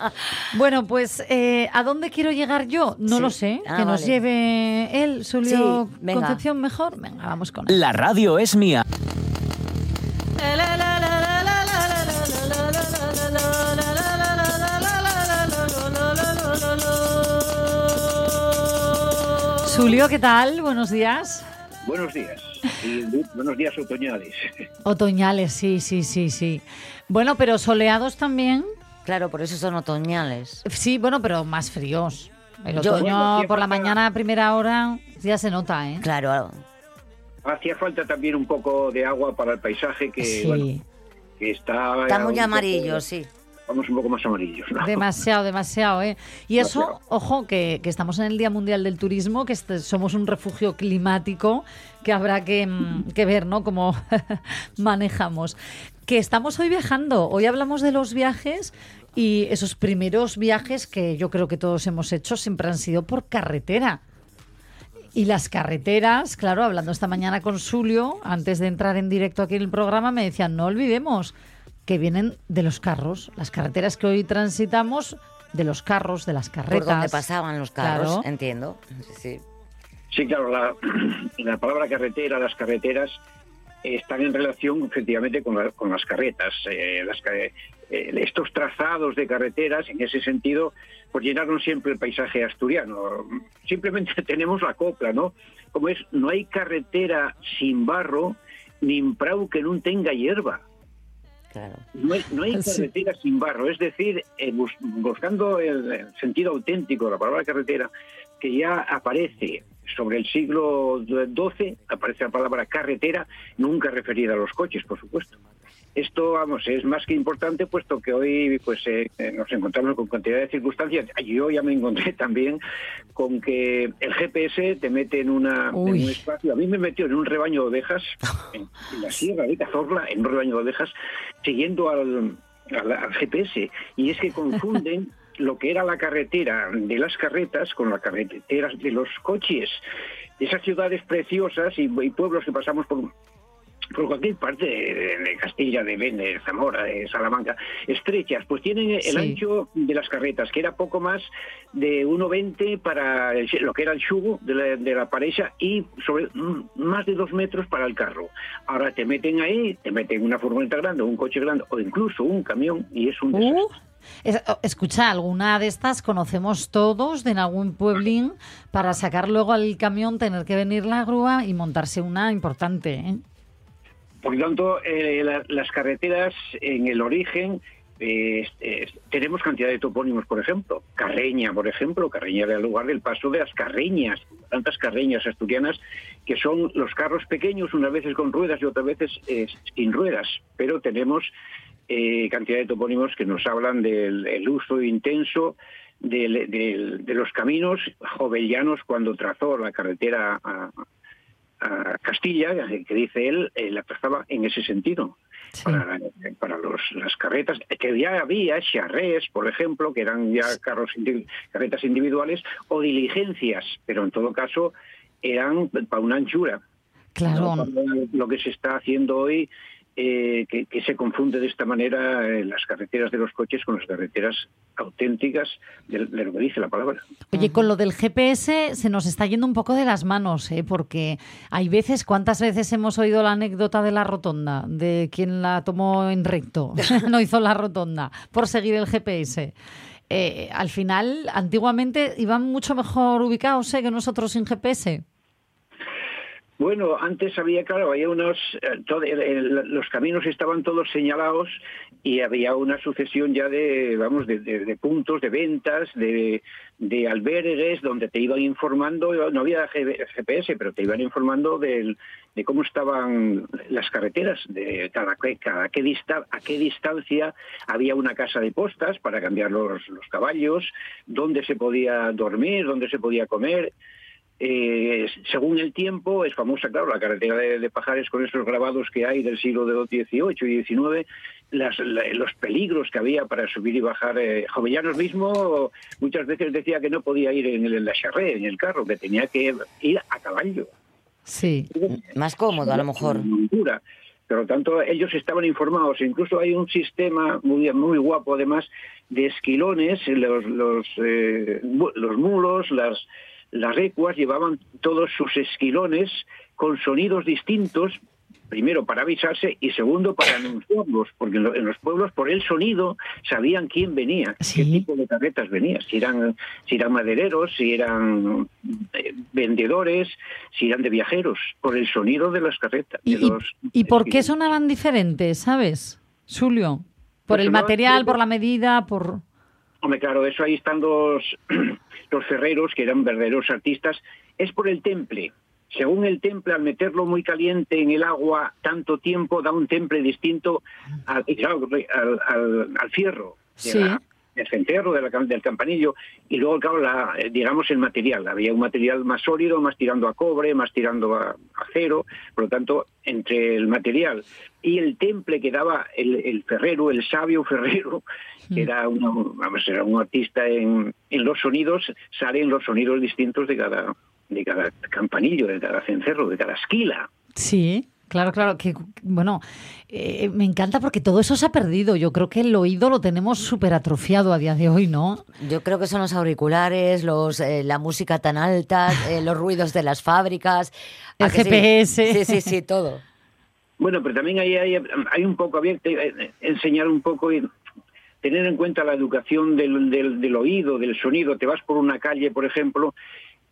<laughs> bueno, pues eh, ¿a dónde quiero llegar yo? No Sí. lo sé. Ah, que nos vale. lleve él, su lío Sí. Concepción mejor. Venga, vamos con él. La radio es mía. Julio, ¿qué tal? Buenos días. Buenos días. Y buenos días otoñales. Otoñales, sí, sí, sí, sí. Bueno, pero soleados también. Claro, por eso son otoñales. Sí, bueno, pero más fríos. El Yo- otoño por la mañana a primera hora ya se nota, ¿eh? Claro, Hacía falta también un poco de agua para el paisaje que, Sí. bueno, que está... Está muy poco- amarillo, sí. Vamos un poco más amarillos, ¿no? Demasiado, demasiado, ¿eh? Y eso, ojo, que, que estamos en el Día Mundial del Turismo, que este- somos un refugio climático que habrá que, mm, que ver, ¿no? Cómo <laughs> manejamos. Que estamos hoy viajando. Hoy hablamos de los viajes y esos primeros viajes que yo creo que todos hemos hecho siempre han sido por carretera. Y las carreteras, claro, hablando esta mañana con Julio, antes de entrar en directo aquí en el programa, me decían, no olvidemos que vienen de los carros. Las carreteras que hoy transitamos, de los carros, de las carretas. Por donde pasaban los carros, Claro. entiendo. Sí. Sí, claro, la, <clears throat> la palabra carretera, las carreteras, eh, están en relación efectivamente con, la- con las carretas. Eh, las eh, estos trazados de carreteras, en ese sentido, pues llenaron siempre el paisaje asturiano. Simplemente <laughs> tenemos la copla, ¿no? Como es, no hay carretera sin barro, ni en prau que no tenga hierba. Claro. No hay, no hay <laughs> Sí. carretera sin barro, es decir, eh, bus- buscando el, el sentido auténtico de la palabra carretera, que ya aparece sobre el siglo XII, aparece la palabra carretera, nunca referida a los coches, por supuesto. Esto, vamos, es más que importante, puesto que hoy pues eh, nos encontramos con cantidad de circunstancias. Yo ya me encontré <laughs> también con que el GPS te mete en, una, en un espacio. A mí me metió en un rebaño de ovejas, <laughs> en, en la sierra de Cazorla, en un rebaño de ovejas, siguiendo al, al- al GPS. Y es que confunden <laughs> lo que era la carretera de las carretas con la carretera de los coches. Esas ciudades preciosas y, y pueblos que pasamos por, por cualquier parte de, de Castilla, de Bene, de Zamora, de Salamanca, estrechas, pues tienen el Sí. ancho de las carretas, que era poco más de 1,20 para el- lo que era el chugo de la, de la pareja y sobre mm, más de dos metros para el carro. Ahora te meten ahí, te meten una furgoneta grande, un coche grande o incluso un camión y es un desastre. Uh, es- oh, escucha, alguna de estas conocemos todos de en algún pueblín para sacar luego al camión, tener que venir la grúa y montarse una importante. ¿eh? Por lo tanto, eh, la- las carreteras en el origen eh, tenemos cantidad de topónimos, por ejemplo. Carreña, por ejemplo. Carreña era el lugar del paso de las carreñas, tantas carreñas asturianas que son los carros pequeños, unas veces con ruedas y otras veces eh, sin ruedas. Pero tenemos eh, cantidad de topónimos que nos hablan del el uso intenso del- de los caminos jovellanos cuando trazó la carretera a, a Castilla, que dice él, eh, la trazaba en ese sentido. Para, para los, las carretas, que ya había charrés, por ejemplo, que eran ya carros carretas individuales, o diligencias, pero en todo caso eran para una anchura. Claro. ¿no? Lo que se está haciendo hoy, eh, que, que se confunde de esta manera eh, las carreteras de los coches con las carreteras auténticas de, de lo que dice la palabra. Oye, con lo del GPS se nos está yendo un poco de las manos, ¿eh? porque hay veces, ¿cuántas veces hemos oído la anécdota de la rotonda? De quien la tomó en recto, <laughs> <laughs> no hizo la rotonda, por seguir el GPS. Eh, al final, antiguamente iban mucho mejor ubicados ¿eh? que nosotros sin GPS. Bueno, antes había, claro, había unos, eh, los caminos estaban todos señalados y había una sucesión ya de, vamos, de, puntos, de ventas, de, de albergues donde te iban informando, no había GPS, pero te iban informando de cómo estaban las carreteras, de cada, qué a qué distancia había una casa de postas para cambiar los, los caballos, dónde se podía dormir, dónde se podía comer. Eh, según el tiempo, es famosa, claro, la carretera de, de Pajares con esos grabados que hay del siglo de XVIII y XIX, las- la- los peligros que había para subir y bajar. Eh, Jovellanos mismo muchas veces decía que no podía ir en, el, en la charré, en el carro, que tenía que ir a caballo. Sí. Más cómodo, a lo mejor. Por lo tanto, ellos estaban informados. Incluso hay un sistema muy, muy guapo, además, de esquilones. Los, los, eh, los mulos, las, las recuas llevaban todos sus esquilones con sonidos distintos, primero para avisarse y segundo para anunciarlos, porque en, lo- en los pueblos por el sonido sabían quién venía, qué tipo de carretas venía, si eran, si eran madereros, si eran eh, vendedores, si eran de viajeros, por el sonido de las carretas. de ¿Y, y- los- y por qué sonaban diferentes, sabes, Julio? ¿Por Pues el material, por la medida, por...? Hombre, claro, eso ahí están los, <clears throat> los ferreros, que eran verdaderos artistas. Es por el temple. según el temple, al meterlo muy caliente en el agua tanto tiempo, da un temple distinto al, al, al- fierro. Sí. Del cencerro, de la cam- del campanillo, y luego, claro, la, eh, digamos el material. Había un material más sólido, más tirando a cobre, más tirando a acero, por lo tanto, entre el material y el temple que daba el, el ferrero, el sabio ferrero, que era, uno, vamos, era un artista en, en los sonidos, salen los sonidos distintos de cada, de cada campanillo, de cada cencerro, de cada esquila. Sí, claro, claro. Que, bueno, eh, me encanta porque todo eso se ha perdido. Yo creo que el oído lo tenemos súper atrofiado a día de hoy, ¿no? Yo creo que son los auriculares, los, eh, la música tan alta, eh, los ruidos de las fábricas. ¿A El que sí? GPS. Sí, sí, sí, todo. Bueno, pero también hay, hay, hay un poco abierto, eh, enseñar un poco y tener en cuenta la educación del, del, del oído, del sonido. Te vas por una calle, por ejemplo,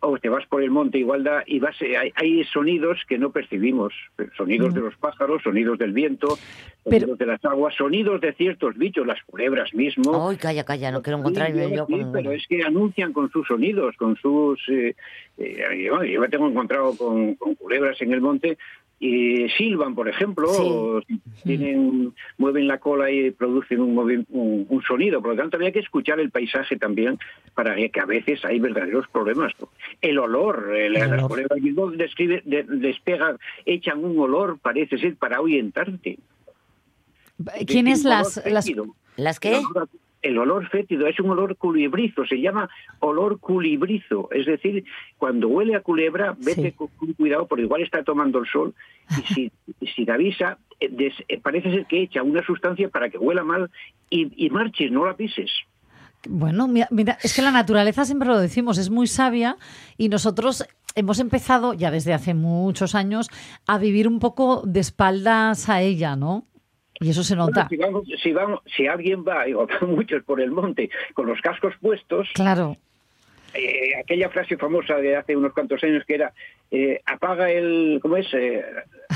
o te vas por el monte Igualdad y vas, eh, hay, hay sonidos que no percibimos, sonidos Mm. de los pájaros, sonidos del viento, sonidos de las aguas, sonidos de ciertos bichos, las culebras mismo. Ay, calla, calla, no quiero encontrarme Sí, yo sí, con... pero es que anuncian con sus sonidos, con sus... eh, eh, yo, yo me tengo encontrado con, con culebras en el monte y silban, por ejemplo, o tienen, mueven la cola y producen un, un, un sonido. Por lo tanto, había que escuchar el paisaje también para que, a veces hay verdaderos problemas. El olor, eh, las culebras mismo describe, de- despegan, echan un olor, parece ser, para ahuyentarte. ¿Quiénes las, las... ¿Las El olor, el olor fétido es un olor culibrizo, se llama olor culibrizo. Es decir, cuando huele a culebra, vete con, con cuidado porque igual está tomando el sol y si, si te avisa, eh, des- eh, parece ser que echa una sustancia para que huela mal y, y marches, no la pises. Bueno, mira, mira, es que la naturaleza siempre lo decimos, es muy sabia y nosotros hemos empezado ya desde hace muchos años a vivir un poco de espaldas a ella, ¿no? Y eso se nota. Bueno, si, vamos- si, alguien va, y van <laughs> muchos por el monte, con los cascos puestos, Claro. eh, aquella frase famosa de hace unos cuantos años que era eh, apaga el ¿cómo es? Eh,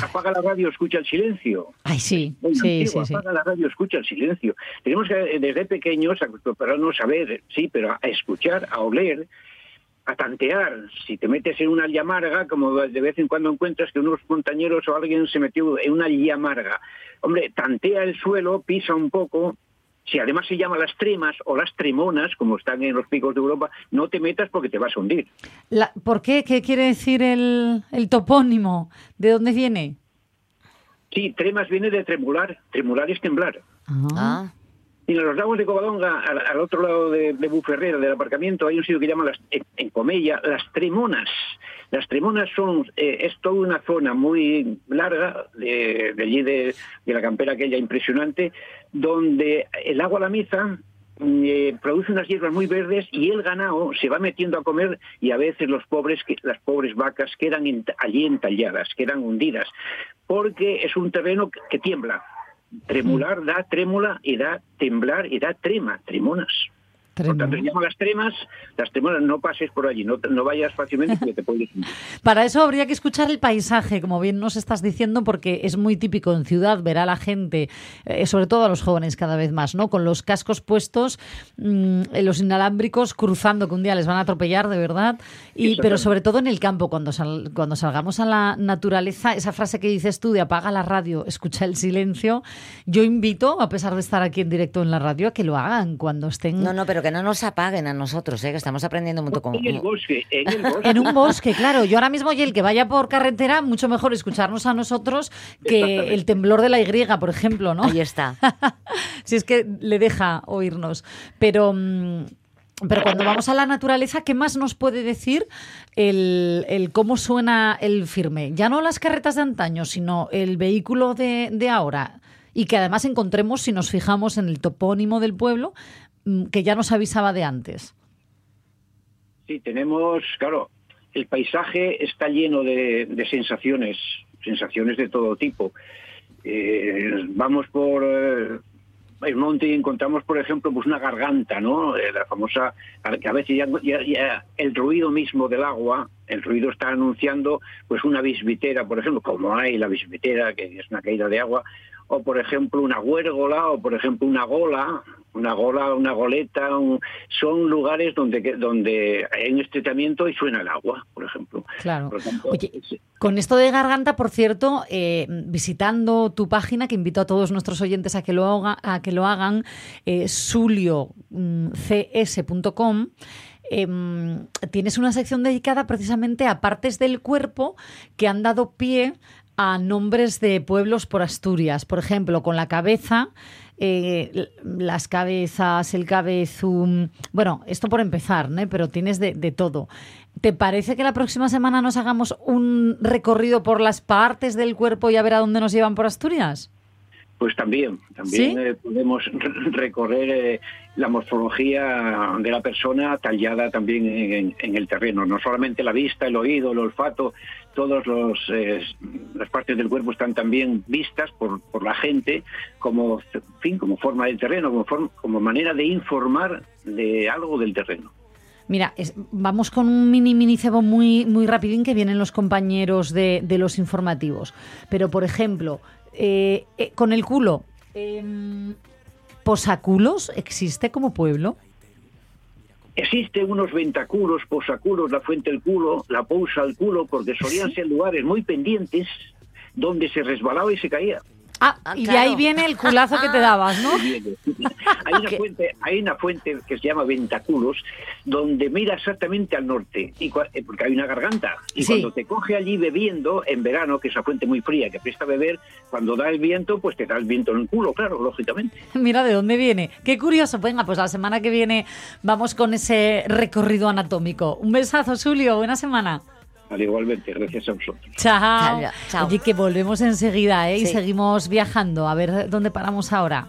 apaga la radio escucha el silencio Ay, sí, Muy sí, sí, sí. apaga la radio escucha el silencio tenemos que desde pequeños acostumbrarnos a ver sí pero a escuchar a oler a tantear si te metes en una llamarga como de vez en cuando encuentras que unos montañeros o alguien se metió en una llamarga hombre tantea el suelo pisa un poco si además se llama las tremas o las tremonas, como están en los picos de Europa, no te metas porque te vas a hundir. La- ¿Por qué? ¿Qué quiere decir el, el topónimo? ¿De dónde viene? Sí, tremas viene de tremular. Tremular es temblar. Ah. Y en los lagos de Covadonga, al, otro lado de, de Buferrera, del aparcamiento, hay un sitio que llaman las, en, Comella, las Tremonas. Las Tremonas son, eh, es toda una zona muy larga, de, allí de, la campera aquella impresionante, donde el agua lamiza eh, produce unas hierbas muy verdes y el ganado se va metiendo a comer y a veces los pobres las pobres vacas quedan allí entalladas, quedan hundidas, porque es un terreno que tiembla. Tremular da trémula y da temblar y da trema, tremonas. Por tanto, las tremas, las tremonas, no pases por allí, no, no vayas fácilmente porque te puedes hundir. <laughs> Para eso habría que escuchar el paisaje, como bien nos estás diciendo, porque es muy típico en ciudad ver a la gente, eh, sobre todo a los jóvenes cada vez más, ¿no? Con los cascos puestos, mm, los inalámbricos cruzando, que un día les van a atropellar, de verdad. Y, pero sobre todo en el campo, cuando, sal- cuando salgamos a la naturaleza, esa frase que dices tú de apaga la radio, escucha el silencio, yo invito, a pesar de estar aquí en directo en la radio, a que lo hagan cuando estén... No, no, pero que no nos apaguen a nosotros, ¿eh? que estamos aprendiendo mucho con... En el bosque, en el bosque. En un bosque, claro. Yo ahora mismo, y el que vaya por carretera, mucho mejor escucharnos a nosotros que el temblor de la Y, por ejemplo, ¿no? Ahí está. <laughs> si es que le deja oírnos. Pero. mm, Pero cuando vamos a la naturaleza, ¿qué más nos puede decir el, el cómo suena el firme? Ya no las carretas de antaño, sino el vehículo de, de ahora. Y que además encontremos, si nos fijamos en el topónimo del pueblo, que ya nos avisaba de antes. Sí, tenemos, claro, el paisaje está lleno de, sensaciones, sensaciones de todo tipo. Eh, vamos por eh, el monte y encontramos, por ejemplo, pues una garganta, ¿no? Eh, la famosa, a veces ya- ya el ruido mismo del agua, el ruido está anunciando, pues una bisbitera, por ejemplo, como hay la bisbitera, que es una caída de agua, o por ejemplo una huérgola, o por ejemplo una gola, una gola, una goleta, un- son lugares donde donde hay un estreitamiento y suena el agua, por ejemplo. Claro. Por con esto de garganta, por cierto, eh, visitando tu página, que invito a todos nuestros oyentes a que lo, haga- a que lo hagan, eh, suliocs.com, em, tienes una sección dedicada precisamente a partes del cuerpo que han dado pie a nombres de pueblos por Asturias. Por ejemplo, con la cabeza, eh, las cabezas, el cabezum. Bueno, esto por empezar, ¿no? pero tienes de, de todo. ¿Te parece que la próxima semana nos hagamos un recorrido por las partes del cuerpo y a ver a dónde nos llevan por Asturias? Pues también, también ¿Sí? eh, podemos re- <laughs> recorrer eh, la morfología de la persona tallada también en, el terreno. No solamente la vista, el oído, el olfato, todas las partes del cuerpo están también vistas por, por la gente como, en fin, como forma del terreno, como, forma- como manera de informar de algo del terreno. Mira, es- vamos con un mini mini cebo muy, muy rapidín que vienen los compañeros de, de los informativos. Pero, por ejemplo, eh, eh, con el culo, em, ¿posaculos existe como pueblo? Existen unos ventaculos, posaculos, la fuente del culo, la pousa al culo, porque solían ser lugares muy pendientes donde se resbalaba y se caía. Ah, y de ahí viene el culazo que te dabas, ¿no? <laughs> Hay una, fuente, hay una fuente que se llama Ventaculos, donde mira exactamente al norte, y eh, porque hay una garganta. Y Sí. cuando te coge allí bebiendo, en verano, que es una fuente muy fría, que presta a beber, cuando da el viento, pues te da el viento en el culo, claro, lógicamente. <laughs> Mira de dónde viene. Qué curioso. Venga, pues la semana que viene vamos con ese recorrido anatómico. Un besazo, Julio. Buena semana placer, igualmente. Gracias a vosotros. Chao. Chao. Chao. Que volvemos enseguida ¿eh? y seguimos viajando. A ver dónde paramos ahora.